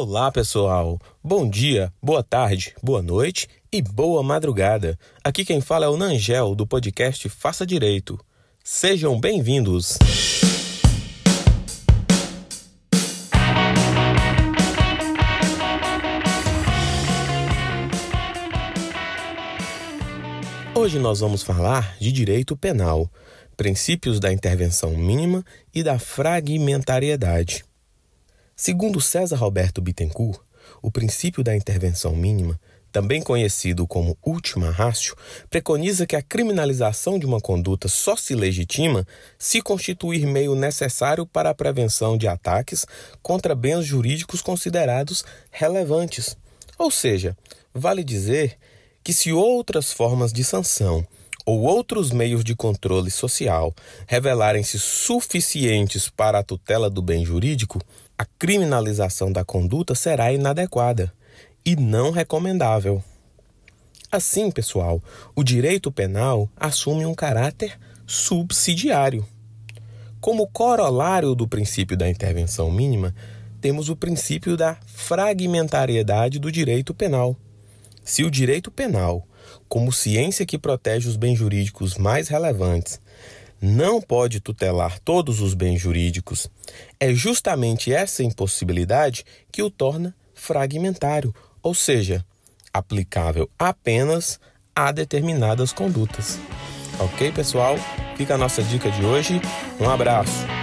Olá, pessoal. Bom dia, boa tarde, boa noite e boa madrugada. Aqui quem fala é o Nangel do podcast Faça Direito. Sejam bem-vindos. Hoje nós vamos falar de direito penal, princípios da intervenção mínima e da fragmentariedade. Segundo César Roberto Bittencourt, o princípio da intervenção mínima, também conhecido como última ratio, preconiza que a criminalização de uma conduta só se legitima se constituir meio necessário para a prevenção de ataques contra bens jurídicos considerados relevantes. Ou seja, vale dizer que se outras formas de sanção ou outros meios de controle social revelarem-se suficientes para a tutela do bem jurídico, a criminalização da conduta será inadequada e não recomendável. Assim, pessoal, o direito penal assume um caráter subsidiário. Como corolário do princípio da intervenção mínima, temos o princípio da fragmentariedade do direito penal. Se o direito penal, como ciência que protege os bens jurídicos mais relevantes, não pode tutelar todos os bens jurídicos, é justamente essa impossibilidade que o torna fragmentário, ou seja, aplicável apenas a determinadas condutas. Ok, pessoal? Fica a nossa dica de hoje. Um abraço.